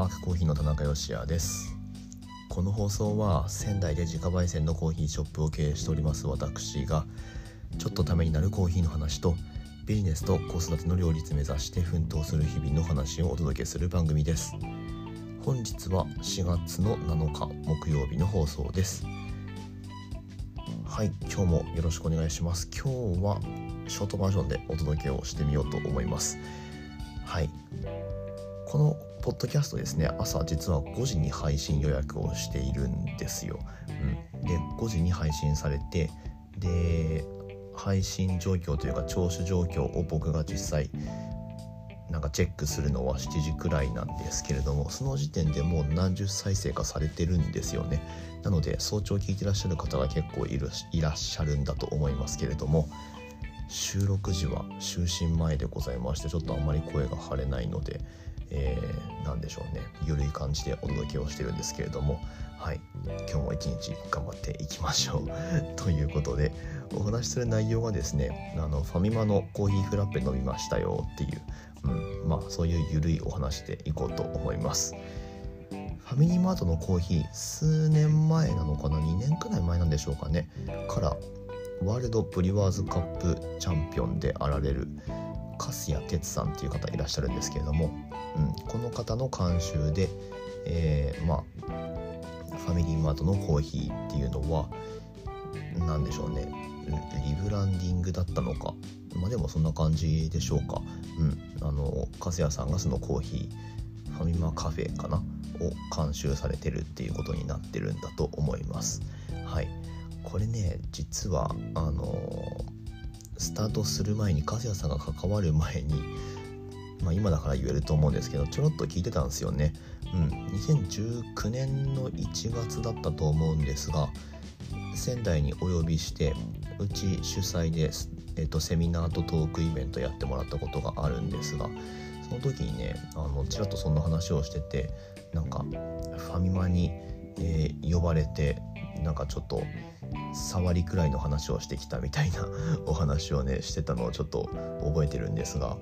パークコーヒーの田中芳也です。この放送は仙台で自家焙煎のコーヒーショップを経営しております私がちょっとためになるコーヒーの話とビジネスと子育ての両立目指して奮闘する日々の話をお届けする番組です。本日は4月の7日木曜日の放送です。はい今日もよろしくお願いします。今日はショートバージョンでお届けをしてみようと思います。はい。このポッドキャストですね。朝実は5時に配信予約をしているんですよ、うん、で5時に配信されてで配信状況というか聴取状況を僕が実際なんかチェックするのは7時くらいなんですけれどもその時点でもう何十再生かされてるんですよね。なので早朝聞いてらっしゃる方が結構いらっしゃるんだと思いますけれども収録時は就寝前でございましてちょっとあんまり声が張れないので、えー、何でしょうね。緩い感じでお届けをしてるんですけれどもはい。今日も一日頑張っていきましょう。ということでお話しする内容がですねあのファミマのコーヒーフラッペ飲みましたよっていう、うん、まあそういう緩いお話でいこうと思います。ファミリーマートのコーヒー数年前なのかな？2年くらい前なんでしょうかね。からワールドブリワーズカップチャンピオンであられる粕谷哲さんっていう方いらっしゃるんですけれども、うん、この方の監修で、えー、まあファミリーマートのコーヒーっていうのは何でしょうねリブランディングだったのかまあでもそんな感じでしょうか。うんあの粕谷さんがそのコーヒーファミマカフェかなを監修されてるっていうことになってるんだと思います。はい。これね実はあのスタートする前に粕谷さんが関わる前にまあ、今だから言えると思うんですけどちょろっと聞いてたんですよね。うん、2019年の1月だったと思うんですが仙台にお呼びしてうち主催で、えーと、セミナーとトークイベントやってもらったことがあるんですがその時にねあのちらっとそんな話をしててなんかファミマに、えー、呼ばれてなんかちょっと触りくらいの話をしてきたみたいな お話をねしてたのをちょっと覚えてるんですが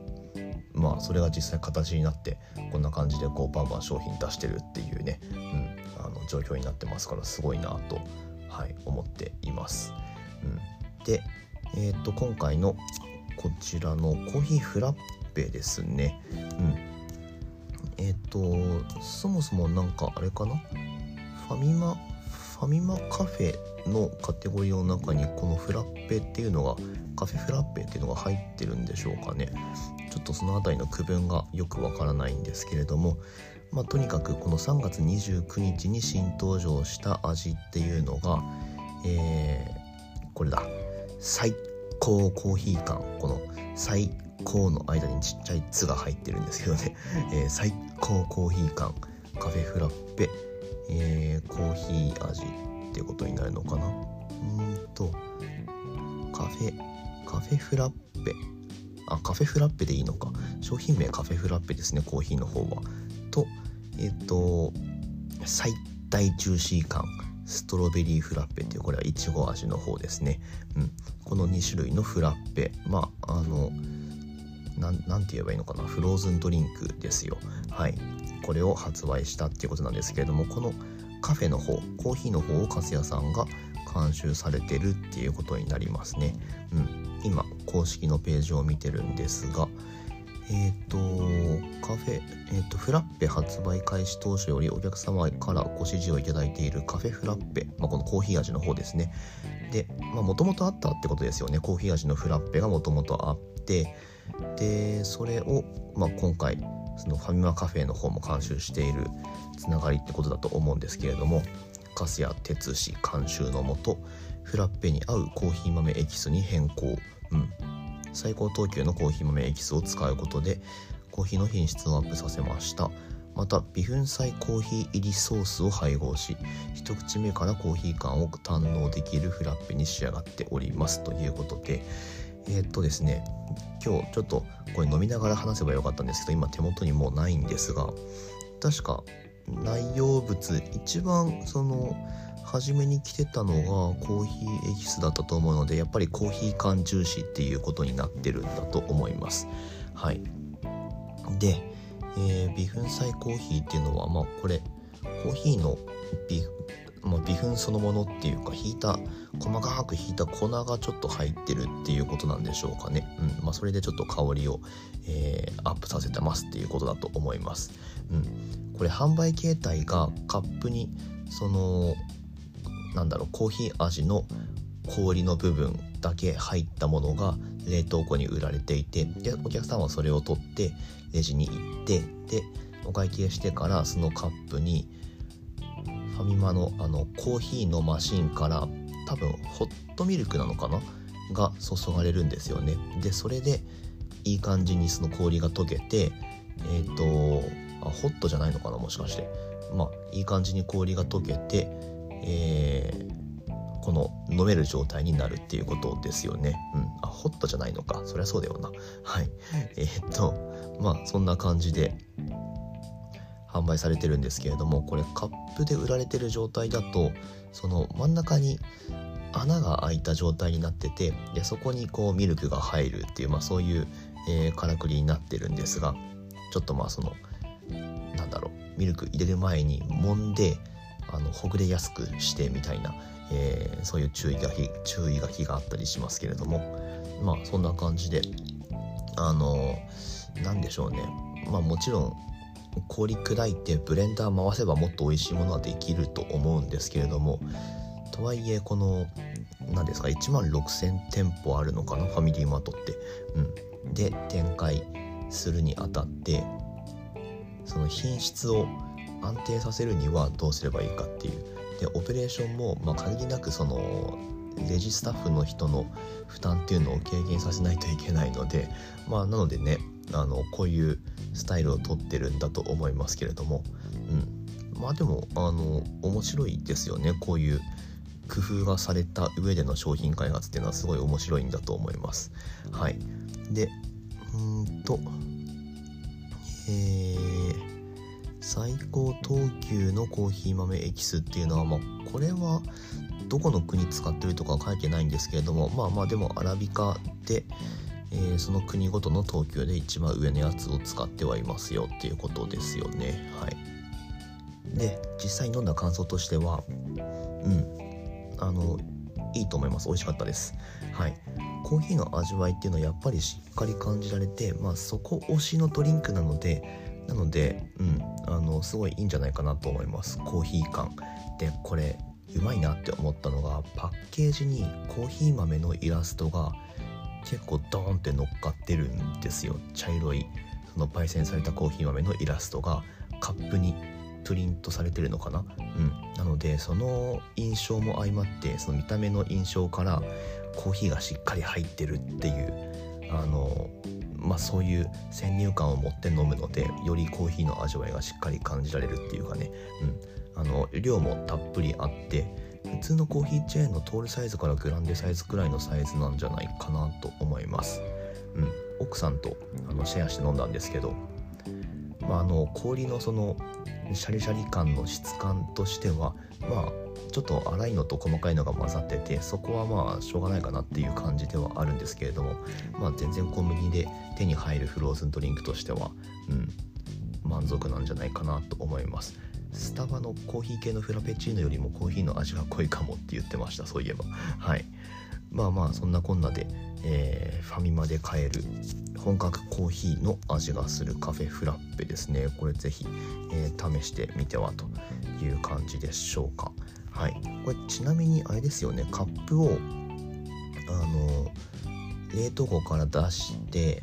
まあそれが実際形になってこんな感じでこうバンバン商品出してるっていうね、うん、あの状況になってますからすごいなと、はい、思っています。うん、で、えー、と今回のこちらのコーヒーフラッペですね。うんえっ、とそもそもなんかあれかな？ファミマファミマカフェのカテゴリーの中にこのフラッペっていうのがカフェフラッペっていうのが入ってるんでしょうかね。ちょっとその辺りの区分がよくわからないんですけれどもまあ、とにかくこの3月29日に新登場した味っていうのが、えー、これだ。最高コーヒー缶。この最高の間にちっちゃい「つ」が入ってるんですけどね、えー、最高コーヒー缶。カフェフラッペ。えー、コーヒー味ってことになるのかな？うんとカフェカフェフラッペ。あカフェフラッペでいいのか。商品名カフェフラッペですねコーヒーの方は。とえっ、ー、と最大ジューシー感。ストロベリーフラッペっていうこれはいちご味の方ですね、うん、この2種類のフラッペ。まああのなんて言えばいいのかな？フローズンドリンクですよ。はい。これを発売したっていうことなんですけれどもこのカフェの方コーヒーの方を粕谷さんが監修されてるっていうことになりますね、うん、今公式のページを見てるんですがえっ、ー、とカフェ、えーと、フラッペ発売開始当初よりお客様からご指示をいただいているカフェフラッペ、まあ、このコーヒー味の方ですね。でもともとあったってことですよね。コーヒー味のフラッペがもともとあってでそれを、まあ、今回そのファミマカフェの方も監修しているつながりってことだと思うんですけれども粕谷哲司監修のもとフラッペに合うコーヒー豆エキスに変更、うん、最高等級のコーヒー豆エキスを使うことでコーヒーの品質をアップさせました。また微粉砕コーヒー入りソースを配合し一口目からコーヒー感を堪能できるフラッペに仕上がっております。ということでえー、っとですね今日ちょっとこれ飲みながら話せばよかったんですけど今手元にもうないんですが確か内容物一番その初めに来てたのがコーヒーエキスだったと思うのでやっぱりコーヒー缶重視っていうことになってるんだと思います。はい。でえー、微粉砕コーヒーっていうのはまあこれコーヒーの微,、まあ、微粉そのものっていうかひいた細かくひいた粉がちょっと入ってるっていうことなんでしょうかね、うん。まあ、それでちょっと香りを、えー、アップさせてますっていうことだと思います、うん、これ販売形態がカップにそのなんだろうコーヒー味の氷の部分だけ入ったものが冷凍庫に売られていてでお客さんはそれを取ってレジに行ってでお会計してからそのカップにファミマのあのコーヒーのマシンから多分ホットミルクなのかな？が注がれるんですよねでそれでいい感じにその氷が溶けてえっ、ー、とあホットじゃないのかな？もしかしてまあいい感じに氷が溶けてえーこの飲める状態になるっていうことですよね。うん。あ、ホットじゃないのか。そりゃそうだよな。はい。えー、っと、まあそんな感じで販売されてるんですけれども、これカップで売られてる状態だと、その真ん中に穴が開いた状態になってて、でそこにこうミルクが入るっていう、まあそういう、えー、からくりになってるんですが、ちょっとまあその、なんだろう、ミルク入れる前に揉んで、あのほぐれやすくしてみたいな、えー、そういう注意が注意書きがあったりしますけれどもまあそんな感じであの何でしょうね。まあもちろん氷砕いてブレンダー回せばもっと美味しいものはできると思うんですけれどもとはいえこの何ですか1万6,000店舗あるのかな？ファミリーマートって。うん、で展開するにあたってその品質を安定させるにはどうすればいいかっていう。でオペレーションも、まあ、限りなくそのレジスタッフの人の負担っていうのを軽減させないといけないのでまあなのでねあのこういうスタイルをとってるんだと思いますけれども、うん、まあでもあの面白いですよね。こういう工夫がされた上での商品開発っていうのはすごい面白いんだと思います。はい、でうんとえー最高等級のコーヒー豆エキスっていうのは、まあ、これはどこの国使ってるとか書いてないんですけれどもまあまあでもアラビカで、えー、その国ごとの等級で一番上のやつを使ってはいますよっていうことですよね。はい。で実際飲んだ感想としてはうん。あのいいと思います。美味しかったです。はい。コーヒーの味わいっていうのはやっぱりしっかり感じられてまあそこ推しのドリンクなのでなので、うん、あのすごいいいんじゃないかなと思います。コーヒー感。でこれうまいなって思ったのがパッケージにコーヒー豆のイラストが結構ドーンって乗っかってるんですよ。茶色いその焙煎されたコーヒー豆のイラストがカップにプリントされてるのかな？うん。なのでその印象も相まってその見た目の印象からコーヒーがしっかり入ってるっていうあのまあ、そういう先入観を持って飲むのでよりコーヒーの味わいがしっかり感じられるっていうかね、うん、あの量もたっぷりあって普通のコーヒーチェーンのトールサイズからグランデサイズくらいのサイズなんじゃないかなと思います、うん、奥さんとあのシェアして飲んだんですけど、まあ、あの氷のそのシャリシャリ感の質感としてはまあちょっと粗いのと細かいのが混ざっててそこはまあしょうがないかなっていう感じではあるんですけれどもまあ全然コンビニで手に入るフローズンドリンクとしてはうん満足なんじゃないかなと思いますスタバのコーヒー系のフラペチーノよりもコーヒーの味が濃いかもって言ってましたそういえば。はい。まあまあそんなこんなで、えー、ファミマで買える本格コーヒーの味がするカフェフラッペですね。これぜひ、えー、試してみてはという感じでしょうか。はい。これちなみにあれですよね。カップをあの冷凍庫から出して、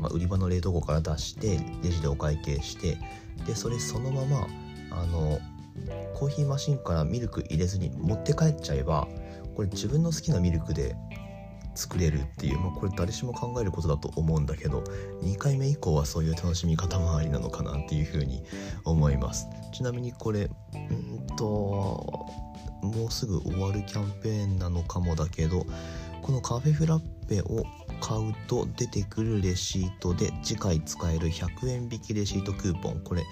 まあ、売り場の冷凍庫から出してレジでお会計してでそれそのままあのコーヒーマシンからミルク入れずに持って帰っちゃえばこれ自分の好きなミルクで作れるっていう、まあ、これ誰しも考えることだと思うんだけど2回目以降はそういう楽しみ方もありなのかなっていうふうに思います。ちなみにこれうんともうすぐ終わるキャンペーンなのかもだけどこのカフェフラッペを買うと出てくるレシートで次回使える100円引きレシートクーポン。これ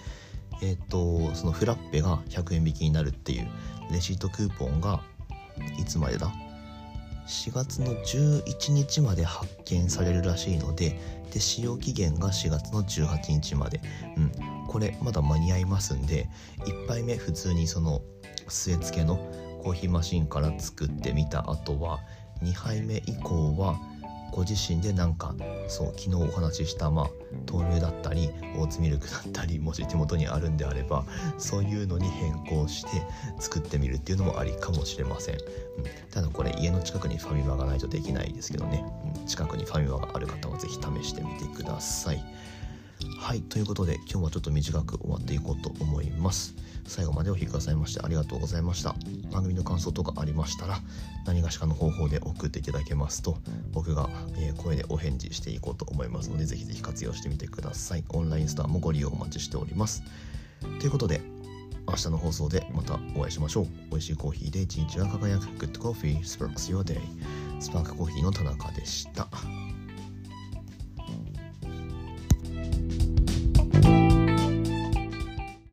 えっ、ー、とそのフラッペが100円引きになるっていうレシートクーポンがいつまでだ？4月の11日まで発見されるらしいのでで使用期限が4月の18日まで、うん、これまだ間に合いますんで1杯目普通にその据え付けのコーヒーマシンから作ってみた後は2杯目以降はご自身でなんかそう昨日お話ししたまあ豆乳だったりオーツミルクだったりもし手元にあるんであればそういうのに変更して作ってみるっていうのもありかもしれません、うん、ただこれ家の近くにファミマがないとできないですけどね、うん、近くにファミマがある方は是非試してみてください。はいということで今日はちょっと短く終わっていこうと思います。最後までお聴きくださいましてありがとうございました。番組の感想とかありましたら何がしかの方法で送っていただけますと僕が声でお返事していこうと思いますのでぜひぜひ活用してみてください。オンラインストアもご利用お待ちしております。ということで明日の放送でまたお会いしましょう。美味しいコーヒーで一日が輝く。Good Coffee. Sparks Your Day. スパークコーヒーの田中でした。